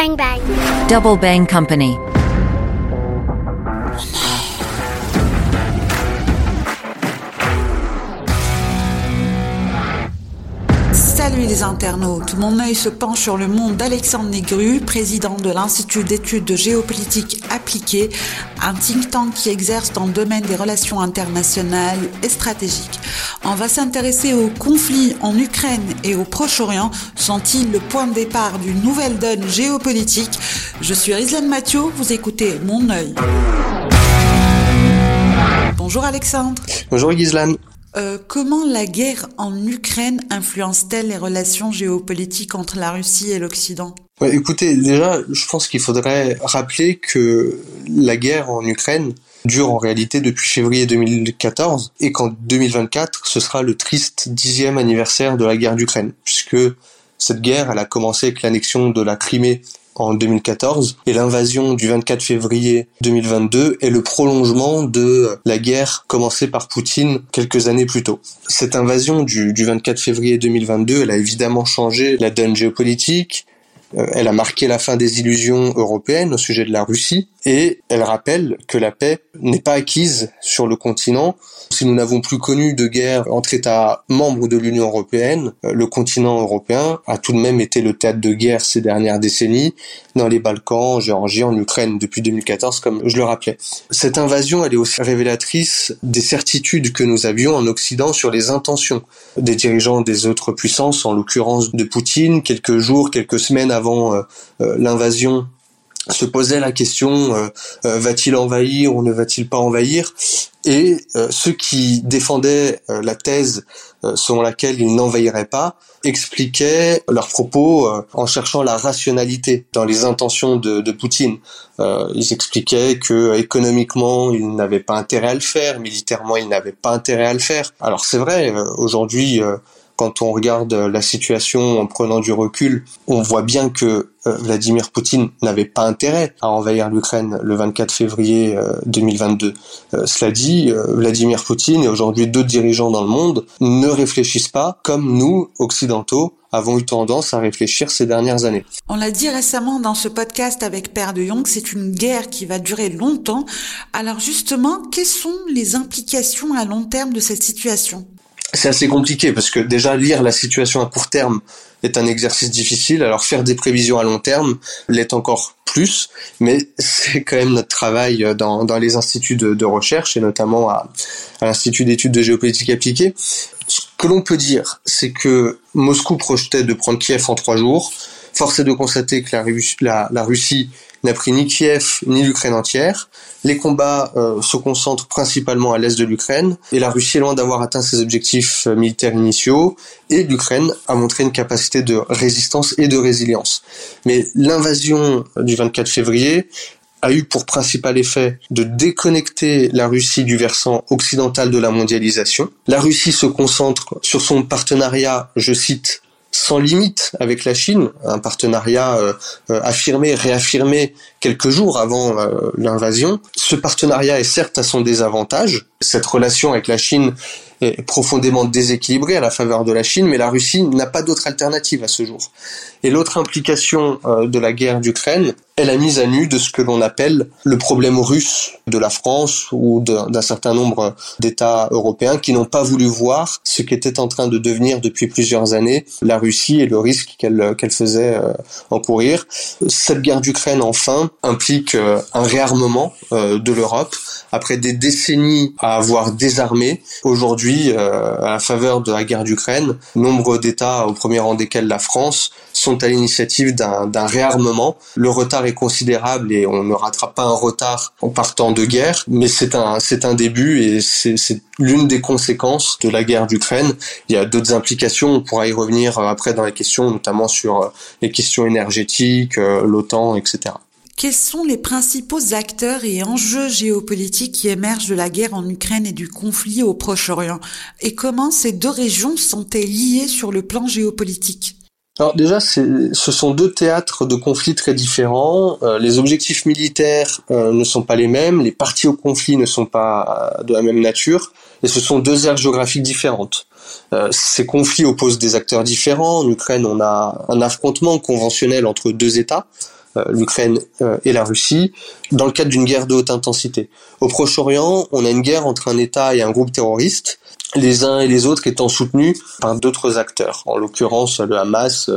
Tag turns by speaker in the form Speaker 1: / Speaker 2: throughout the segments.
Speaker 1: Bang bang.
Speaker 2: Double Bang Company.
Speaker 3: Les internautes, mon œil se penche sur le monde d'Alexandre Négru, président de l'Institut d'études de géopolitique appliquée, un think tank qui exerce dans le domaine des relations internationales et stratégiques. On va s'intéresser aux conflits en Ukraine et au Proche-Orient. Sont-ils le point de départ d'une nouvelle donne géopolitique? Je suis Rizlan Mathieu, vous écoutez Mon œil. Bonjour Alexandre.
Speaker 4: Bonjour Ghislaine.
Speaker 3: Euh, comment la guerre en Ukraine influence-t-elle les relations géopolitiques entre la Russie et l'Occident?
Speaker 4: Écoutez, déjà, je pense qu'il faudrait rappeler que la guerre en Ukraine dure en réalité depuis février 2014 et qu'en 2024, ce sera le triste dixième anniversaire de la guerre d'Ukraine, puisque cette guerre, elle a commencé avec l'annexion de la Crimée en 2014 et l'invasion du 24 février 2022 est le prolongement de la guerre commencée par Poutine quelques années plus tôt. Cette invasion du, du 24 février 2022, elle a évidemment changé la donne géopolitique, euh, elle a marqué la fin des illusions européennes au sujet de la Russie et elle rappelle que la paix n'est pas acquise sur le continent. Si nous n'avons plus connu de guerre entre États membres de l'Union européenne, euh, le continent européen a tout de même été le théâtre de guerre ces dernières décennies, dans les Balkans, en Géorgie, en Ukraine, depuis 2014, comme je le rappelais. Cette invasion, elle est aussi révélatrice des certitudes que nous avions en Occident sur les intentions des dirigeants des autres puissances, en l'occurrence de Poutine, quelques jours, quelques semaines avant euh, euh, l'invasion se posait la question euh, va-t-il envahir ou ne va-t-il pas envahir? Et ceux qui défendaient la thèse selon laquelle il n'envahirait pas expliquaient leurs propos en cherchant la rationalité dans les intentions de, de Poutine. ils expliquaient que économiquement il n'avait pas intérêt à le faire, militairement il n'avait pas intérêt à le faire. Alors c'est vrai, aujourd'hui quand on regarde la situation en prenant du recul, on voit bien que euh, Vladimir Poutine n'avait pas intérêt à envahir l'Ukraine le 24 février 2022. Euh, euh, cela dit, Vladimir Poutine et aujourd'hui d'autres dirigeants dans le monde ne réfléchissent pas comme nous, occidentaux, avons eu tendance à réfléchir ces dernières années.
Speaker 3: On l'a dit récemment dans ce podcast avec Père de Jong, c'est une guerre qui va durer longtemps. Alors justement, quelles sont les implications à long terme de cette situation?
Speaker 4: C'est assez compliqué parce que déjà lire la situation à court terme est un exercice difficile. Alors faire des prévisions à long terme l'est encore plus, mais c'est quand même notre travail dans, dans les instituts de, de recherche et notamment à, à l'Institut d'études de géopolitique appliquée. Ce que l'on peut dire, c'est que Moscou projetait de prendre Kiev en trois jours. Force est de constater que la, Russie n'a pris ni Kiev ni l'Ukraine entière. Les combats euh, se concentrent principalement à l'est de l'Ukraine et la Russie est loin d'avoir atteint ses objectifs euh, militaires initiaux et l'Ukraine a montré une capacité de résistance et de résilience. Mais l'invasion du 24 février a eu pour principal effet de déconnecter la Russie du versant occidental de la mondialisation. La Russie se concentre sur son partenariat, je cite, sans limite avec la Chine, un partenariat euh, euh, affirmé, réaffirmé quelques jours avant euh, l'invasion. Ce partenariat est certes à son désavantage. Cette relation avec la Chine est profondément déséquilibrée à la faveur de la Chine, mais la Russie n'a pas d'autre alternative à ce jour. Et l'autre implication de la guerre d'Ukraine est la mise à nu de ce que l'on appelle le problème russe de la France ou d'un certain nombre d'États européens qui n'ont pas voulu voir ce qu'était en train de devenir depuis plusieurs années la Russie et le risque qu'elle qu'elle faisait euh, encourir. Cette guerre d'Ukraine, enfin, implique euh, un réarmement euh, de l'Europe après des décennies à avoir désarmé. Aujourd'hui, à la faveur de la guerre d'Ukraine, nombre d'États, au premier rang desquels la France, sont à l'initiative d'un réarmement. Le retard considérable et on ne rattrape pas un retard en partant de guerre, mais c'est un, c'est un début et c'est l'une des conséquences de la guerre d'Ukraine. Il y a d'autres implications, on pourra y revenir après dans les questions, notamment sur euh, les questions énergétiques, euh, l'OTAN, etc.
Speaker 3: Quels sont les principaux acteurs et enjeux géopolitiques qui émergent de la guerre en Ukraine et du conflit au Proche-Orient? Et comment ces deux régions sont-elles liées sur le plan géopolitique?
Speaker 4: Alors déjà, ce sont deux théâtres de conflits très différents. Euh, les objectifs militaires euh, ne sont pas les mêmes, les parties au conflit ne sont pas euh, de la même nature, et ce sont deux aires géographiques différentes. ces conflits opposent des acteurs différents. En Ukraine, on a un affrontement conventionnel entre deux États, l'Ukraine et la Russie, dans le cadre d'une guerre de haute intensité. Au Proche-Orient, on a une guerre entre un État et un groupe terroriste, les uns et les autres étant soutenus par d'autres acteurs, en l'occurrence le Hamas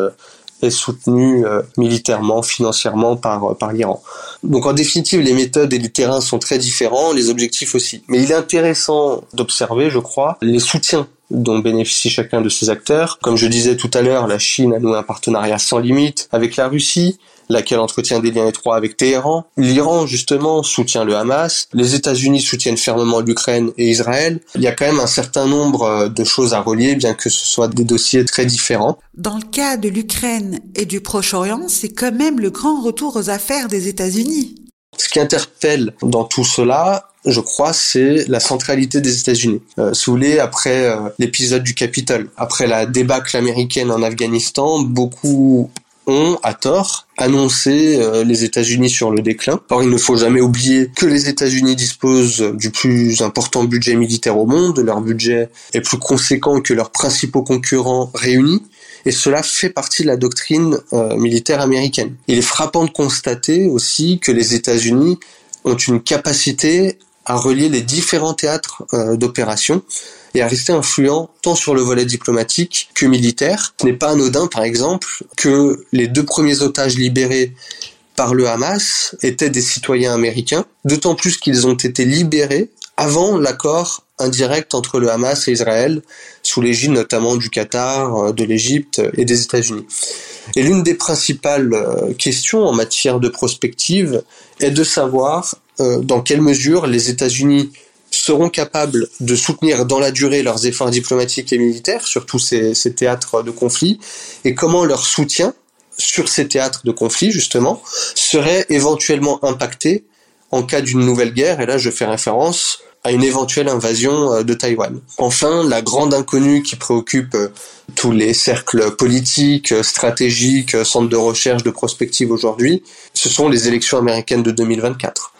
Speaker 4: est soutenu euh, militairement, financièrement par, euh, par l'Iran. Donc en définitive, les méthodes et les terrains sont très différents, les objectifs aussi. Mais il est intéressant d'observer, je crois, les soutiens dont bénéficie chacun de ces acteurs. Comme je disais tout à l'heure, la Chine a noué un partenariat sans limite avec la Russie laquelle entretient des liens étroits avec Téhéran. L'Iran, justement, soutient le Hamas. Les États-Unis soutiennent fermement l'Ukraine et Israël. Il y a quand même un certain nombre euh, de choses à relier, bien que ce soit des dossiers très différents.
Speaker 3: Dans le cas de l'Ukraine et du Proche-Orient, c'est quand même le grand retour aux affaires des États-Unis.
Speaker 4: Ce qui interpelle dans tout cela, je crois, c'est la centralité des États-Unis. Euh, si vous voulez, après euh, l'épisode du Capitole, après la débâcle américaine en Afghanistan, beaucoup ont, à tort, annoncé euh, les États-Unis sur le déclin. Or, il ne faut jamais oublier que les États-Unis disposent du plus important budget militaire au monde, leur budget est plus conséquent que leurs principaux concurrents réunis, et cela fait partie de la doctrine euh, militaire américaine. Il est frappant de constater aussi que les États-Unis ont une capacité à relier les différents théâtres euh, d'opération et à rester influent tant sur le volet diplomatique que militaire. Ce n'est pas anodin, par exemple, que les deux premiers otages libérés par le Hamas étaient des citoyens américains, d'autant plus qu'ils ont été libérés avant l'accord indirect entre le Hamas et Israël, sous l'égide notamment du Qatar, euh, de l'Égypte et des États-Unis. Et l'une des principales euh, questions en matière de prospective est de savoir dans quelle mesure les États-Unis seront capables de soutenir dans la durée leurs efforts diplomatiques et militaires sur tous ces, théâtres de conflit et comment leur soutien sur ces théâtres de conflit justement serait éventuellement impacté en cas d'une nouvelle guerre? Et là je fais référence à une éventuelle invasion euh, de Taïwan. Enfin, la grande inconnue qui préoccupe euh, tous les cercles politiques, stratégiques, centres de recherche, de prospective aujourd'hui, ce sont les élections américaines de 2024.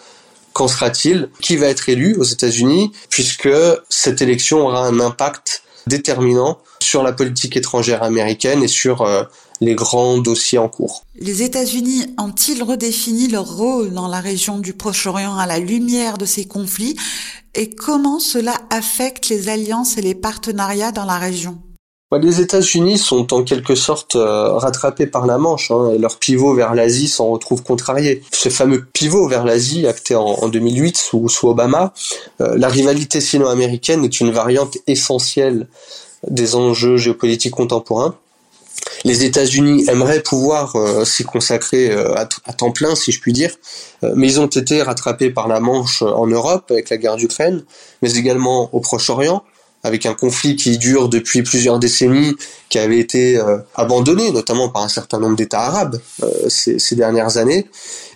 Speaker 4: Qu'en sera-t-il? Qui va être élu aux États-Unis Puisque cette élection aura un impact déterminant sur la politique étrangère américaine et sur euh, les grands dossiers en cours.
Speaker 3: Les États-Unis ont-ils redéfini leur rôle dans la région du Proche-Orient à la lumière de ces conflits? Et comment cela affecte les alliances et les partenariats dans la région?
Speaker 4: Les États-Unis sont en quelque sorte euh, rattrapés par la Manche, hein, et leur pivot vers l'Asie s'en retrouve contrarié. Ce fameux pivot vers l'Asie, acté en, 2008 sous, Obama, euh, la rivalité sino-américaine est une variante essentielle des enjeux géopolitiques contemporains. Les États-Unis aimeraient pouvoir euh, s'y consacrer à, temps plein, si je puis dire, mais ils ont été rattrapés par la Manche en Europe avec la guerre d'Ukraine, mais également au Proche-Orient, avec un conflit qui dure depuis plusieurs décennies, qui avait été euh, abandonné, notamment par un certain nombre d'États arabes euh, ces, dernières années.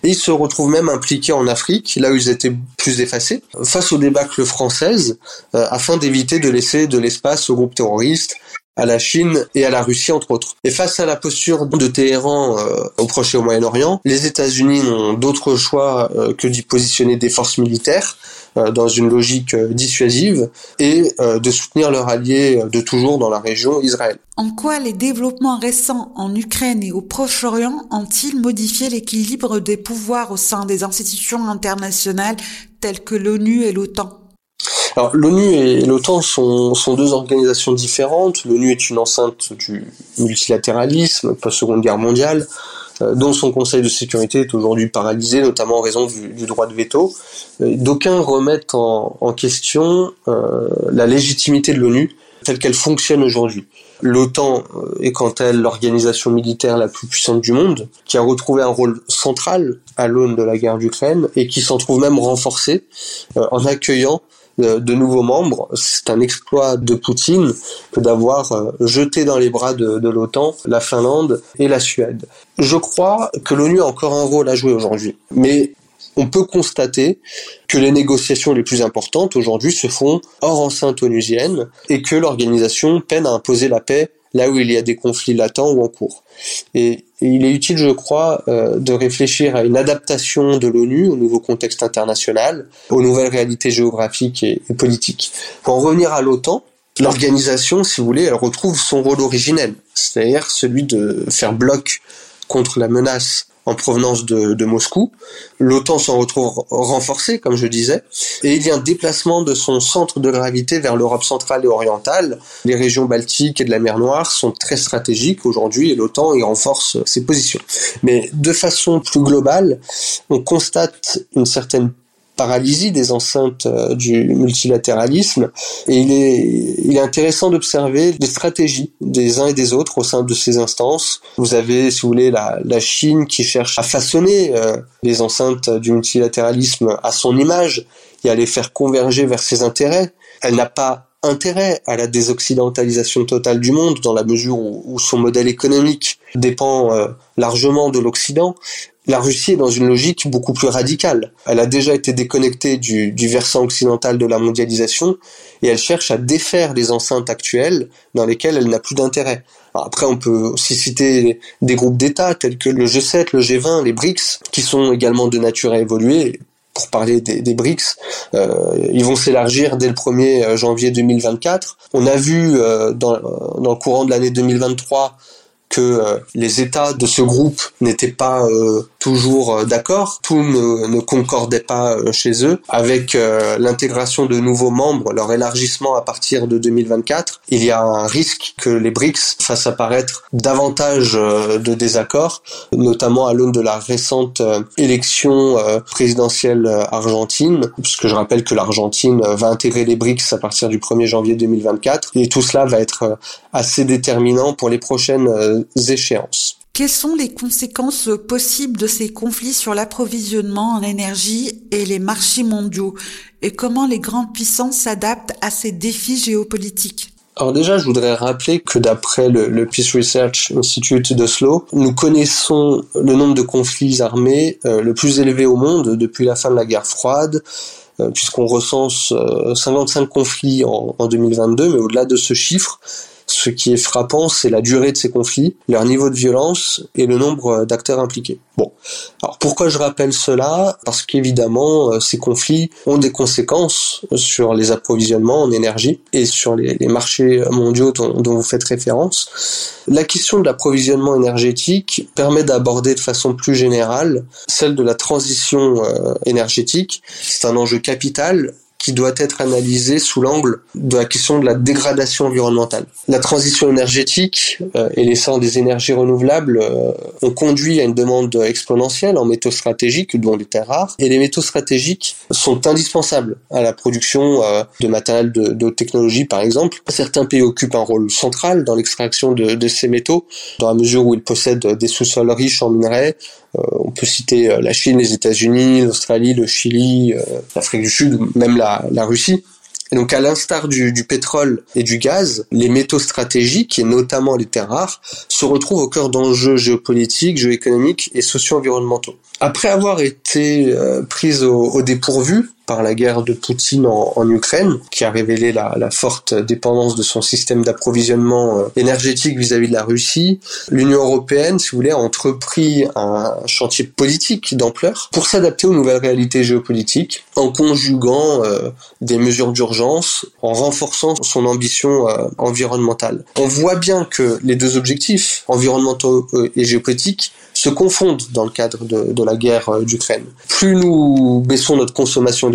Speaker 4: Et ils se retrouvent même impliqués en Afrique, là où ils étaient plus effacés, face aux débâcles françaises, euh, afin d'éviter de laisser de l'espace aux groupes terroristes, à la Chine et à la Russie entre autres. Et face à la posture de Téhéran au Proche et au Moyen-Orient, les États-Unis n'ont d'autre choix que d'y positionner des forces militaires euh, dans une logique euh, dissuasive et euh, de soutenir leur allié de toujours dans la région, Israël.
Speaker 3: En quoi les développements récents en Ukraine et au Proche-Orient ont-ils modifié l'équilibre des pouvoirs au sein des institutions internationales telles que l'ONU et l'OTAN?
Speaker 4: Alors l'ONU et l'OTAN sont, sont, deux organisations différentes. L'ONU est une enceinte du multilatéralisme post-seconde guerre mondiale. Euh, dont son Conseil de sécurité est aujourd'hui paralysé, notamment en raison du, droit de veto. Euh, d'aucuns remettent en, question euh, la légitimité de l'ONU telle qu'elle fonctionne aujourd'hui. L'OTAN est quant à elle l'organisation militaire la plus puissante du monde, qui a retrouvé un rôle central à l'aune de la guerre d'Ukraine et qui s'en trouve même renforcé en accueillant de, nouveaux membres. C'est un exploit de Poutine que d'avoir euh, jeté dans les bras de, de l'OTAN la Finlande et la Suède. Je crois que l'ONU a encore un rôle à jouer aujourd'hui. Mais on peut constater que les négociations les plus importantes aujourd'hui se font hors enceinte onusienne et que l'organisation peine à imposer la paix là où il y a des conflits latents ou en cours. Et, il est utile, je crois, euh, de réfléchir à une adaptation de l'ONU au nouveau contexte international, aux nouvelles réalités géographiques et, et politiques. Pour en revenir à l'OTAN, l'organisation, si vous voulez, elle retrouve son rôle originel, c'est-à-dire celui de faire bloc contre la menace en provenance de, de Moscou. L'OTAN s'en retrouve renforcée, comme je disais, et il y a un déplacement de son centre de gravité vers l'Europe centrale et orientale. Les régions baltiques et de la mer Noire sont très stratégiques aujourd'hui et l'OTAN y renforce ses positions. Mais de façon plus globale, on constate une certaine paralysie des enceintes euh, du multilatéralisme. Et il est, il est intéressant d'observer les stratégies des uns et des autres au sein de ces instances. Vous avez, si vous voulez, la, la Chine qui cherche à façonner euh, les enceintes du multilatéralisme à son image et à les faire converger vers ses intérêts. Elle n'a pas intérêt à la désoccidentalisation totale du monde dans la mesure où, son modèle économique dépend euh, largement de l'Occident la Russie est dans une logique beaucoup plus radicale. Elle a déjà été déconnectée du, versant occidental de la mondialisation et elle cherche à défaire les enceintes actuelles dans lesquelles elle n'a plus d'intérêt. Après, on peut aussi citer des groupes d'États tels que le G7, le G20, les BRICS, qui sont également de nature à évoluer. Pour parler des, BRICS, euh, ils vont s'élargir dès le 1er euh, janvier 2024. On a vu euh, dans, le courant de l'année 2023 que les États de ce groupe n'étaient pas toujours euh, d'accord, tout ne, ne, concordait pas chez eux. Avec l'intégration de nouveaux membres, leur élargissement à partir de 2024, il y a un risque que les BRICS fassent apparaître davantage de désaccords, notamment à l'aune de la récente élection présidentielle argentine, puisque je rappelle que l'Argentine va intégrer les BRICS à partir du 1er janvier 2024, et tout cela va être assez déterminant pour les prochaines échéances.
Speaker 3: Quelles sont les conséquences possibles de ces conflits sur l'approvisionnement en énergie et les marchés mondiaux? Et comment les grandes puissances s'adaptent à ces défis géopolitiques?
Speaker 4: Alors déjà, je voudrais rappeler que d'après le, Peace Research Institute d'Oslo, nous connaissons le nombre de conflits armés euh, le plus élevé au monde depuis la fin de la guerre froide, euh, puisqu'on recense 55 euh, conflits en, en 2022, mais au-delà de ce chiffre, ce qui est frappant, c'est la durée de ces conflits, leur niveau de violence et le nombre d'acteurs impliqués. Bon, alors pourquoi je rappelle cela? Parce qu'évidemment, euh, ces conflits ont des conséquences sur les approvisionnements en énergie et sur les, marchés mondiaux dont, vous faites référence. La question de l'approvisionnement énergétique permet d'aborder de façon plus générale celle de la transition euh, énergétique. C'est un enjeu capital qui doit être analysé sous l'angle de la question de la dégradation environnementale. La transition énergétique euh, et l'essor des énergies renouvelables euh, ont conduit à une demande exponentielle en métaux stratégiques, dont les terres rares, et les métaux stratégiques sont indispensables à la production euh, de matériel de, de technologie, par exemple. Certains pays occupent un rôle central dans l'extraction de, de ces métaux, dans la mesure où ils possèdent des sous-sols riches en minerais, on peut citer euh, la Chine, les États-Unis, l'Australie, le Chili, euh, l'Afrique du Sud, même la, Russie. Et donc, à l'instar du, pétrole et du gaz, les métaux stratégiques, et notamment les terres rares, se retrouvent au cœur d'enjeux géopolitiques, géoéconomiques et socio-environnementaux. Après avoir été prise au dépourvu par la guerre de Poutine en, Ukraine, qui a révélé la, forte dépendance de son système d'approvisionnement euh, énergétique vis-à-vis de la Russie, l'Union européenne, si vous voulez, a entrepris un chantier politique d'ampleur pour s'adapter aux nouvelles réalités géopolitiques, en conjuguant euh, des mesures d'urgence, en renforçant son ambition euh, environnementale. On voit bien que les deux objectifs, environnementaux et géopolitiques, se confondent dans le cadre de, la guerre d'Ukraine. Plus nous baissons notre consommation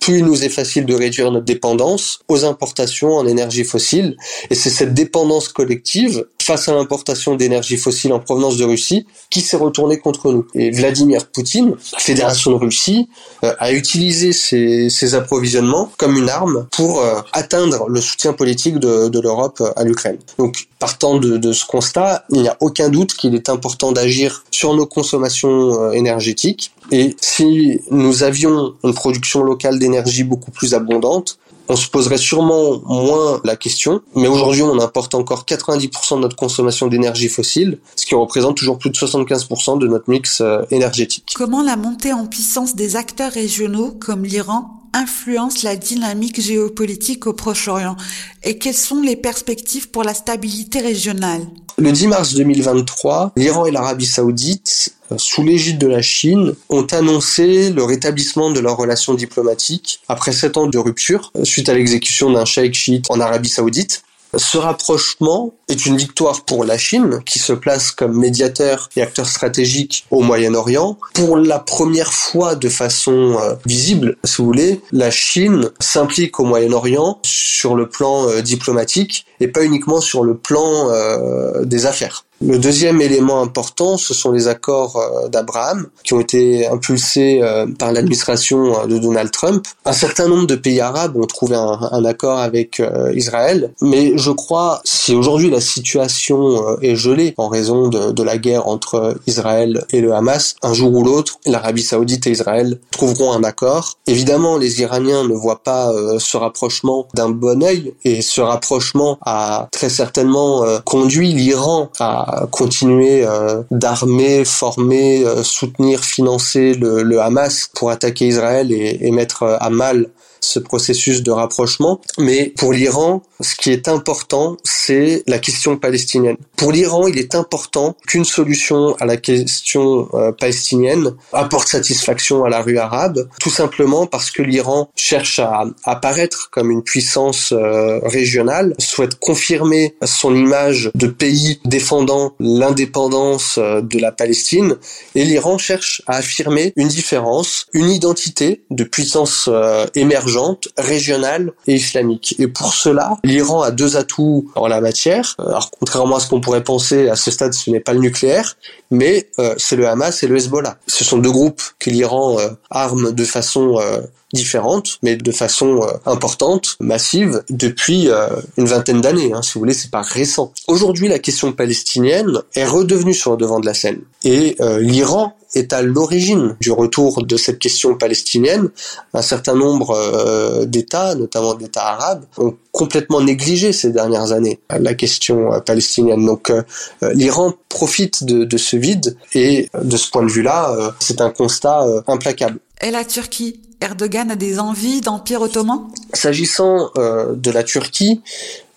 Speaker 4: plus il nous est facile de réduire notre dépendance aux importations en énergie fossile. Et c'est cette dépendance collective face à l'importation d'énergie fossile en provenance de Russie qui s'est retournée contre nous. Et Vladimir Poutine, Fédération de Russie, euh, a utilisé ces, approvisionnements comme une arme pour euh, atteindre le soutien politique de, l'Europe à l'Ukraine. Donc, partant de, de ce constat, il n'y a aucun doute qu'il est important d'agir sur nos consommations euh, énergétiques. Et si nous avions une production locale d'énergie beaucoup plus abondante, on se poserait sûrement moins la question, mais aujourd'hui on importe encore 90% de notre consommation d'énergie fossile, ce qui représente toujours plus de 75% de notre mix euh, énergétique.
Speaker 3: Comment la montée en puissance des acteurs régionaux comme l'Iran influence la dynamique géopolitique au Proche-Orient et quelles sont les perspectives pour la stabilité régionale?
Speaker 4: Le 10 mars 2023, l'Iran et l'Arabie saoudite, euh, sous l'égide de la Chine, ont annoncé le rétablissement de leurs relations diplomatiques après sept ans de rupture euh, suite à l'exécution d'un cheikh chiite en Arabie saoudite. Ce rapprochement est une victoire pour la Chine, qui se place comme médiateur et acteur stratégique au Moyen-Orient. Pour la première fois de façon euh, visible, si vous voulez, la Chine s'implique au Moyen-Orient sur le plan euh, diplomatique et pas uniquement sur le plan euh, des affaires. Le deuxième élément important, ce sont les accords euh, d'Abraham qui ont été impulsés euh, par l'administration euh, de Donald Trump. Un certain nombre de pays arabes ont trouvé un, accord avec Israël, mais je crois si aujourd'hui la situation est gelée en raison de, de, la guerre entre Israël et le Hamas, un jour ou l'autre, l'Arabie saoudite et Israël trouveront un accord. Évidemment, les Iraniens ne voient pas ce rapprochement d'un bon œil et ce rapprochement a très certainement conduit l'Iran à continuer euh, d'armer, former, euh, soutenir, financer le, Hamas pour attaquer Israël et, et mettre euh, à mal ce processus de rapprochement. Mais pour l'Iran, ce qui est important, c'est la question palestinienne. Pour l'Iran, il est important qu'une solution à la question euh, palestinienne apporte satisfaction à la rue arabe, tout simplement parce que l'Iran cherche à apparaître comme une puissance euh, régionale, souhaite confirmer son image de pays défendant l'indépendance euh, de la Palestine, et l'Iran cherche à affirmer une différence, une identité de puissance émergente, régionale et islamique. Et pour cela, l'Iran a deux atouts en la matière. Euh, alors contrairement à ce qu'on pourrait penser, à ce stade, ce n'est pas le nucléaire, mais euh, c'est le Hamas et le Hezbollah. Ce sont deux groupes que l'Iran euh, arme de façon différente, mais de façon importante, massive, depuis une vingtaine d'années. Hein, si vous voulez, c'est pas récent. Aujourd'hui, la question palestinienne est redevenue sur le devant de la scène, et l'Iran est à l'origine du retour de cette question palestinienne. Un certain nombre euh, d'États, notamment d'États arabes, ont complètement négligé ces dernières années la question euh, palestinienne. Donc euh, l'Iran profite de, ce vide et de ce point de vue-là, c'est un constat implacable.
Speaker 3: Et la Turquie? Erdogan a des envies d'empire ottoman?
Speaker 4: S'agissant de la Turquie,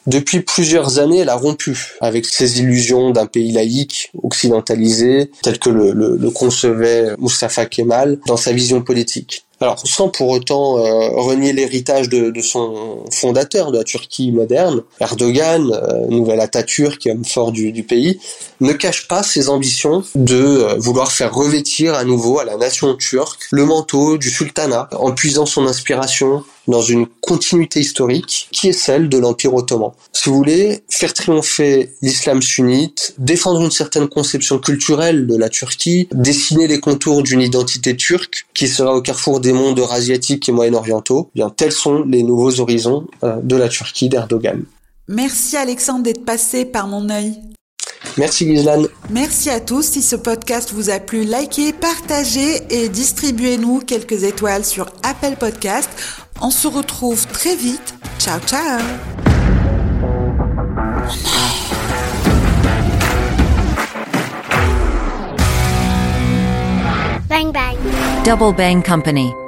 Speaker 4: depuis plusieurs années, elle a rompu avec ses illusions d'un pays laïque, occidentalisé, tel que le, le, concevait Mustafa Kemal dans sa vision politique. Alors, sans pour autant euh, renier l'héritage de, de, son fondateur de la Turquie moderne, Erdogan, euh, nouvel Atatürk, homme fort du, pays, ne cache pas ses ambitions de euh, vouloir faire revêtir à nouveau à la nation turque le manteau du sultanat, en puisant son inspiration dans une continuité historique qui est celle de l'Empire ottoman. Si vous voulez, faire triompher l'islam sunnite, défendre une certaine conception culturelle de la Turquie, dessiner les contours d'une identité turque qui sera au carrefour des mondes eurasiatiques et moyen-orientaux, eh bien tels sont les nouveaux horizons euh, de la Turquie d'Erdogan.
Speaker 3: Merci Alexandre d'être passé par mon œil.
Speaker 4: Merci Ghislaine.
Speaker 3: Merci à tous. Si ce podcast vous a plu, likez, partagez et distribuez-nous quelques étoiles sur Apple Podcast. On se retrouve très vite. Ciao, ciao.
Speaker 2: Bang bang. Double Bang Company.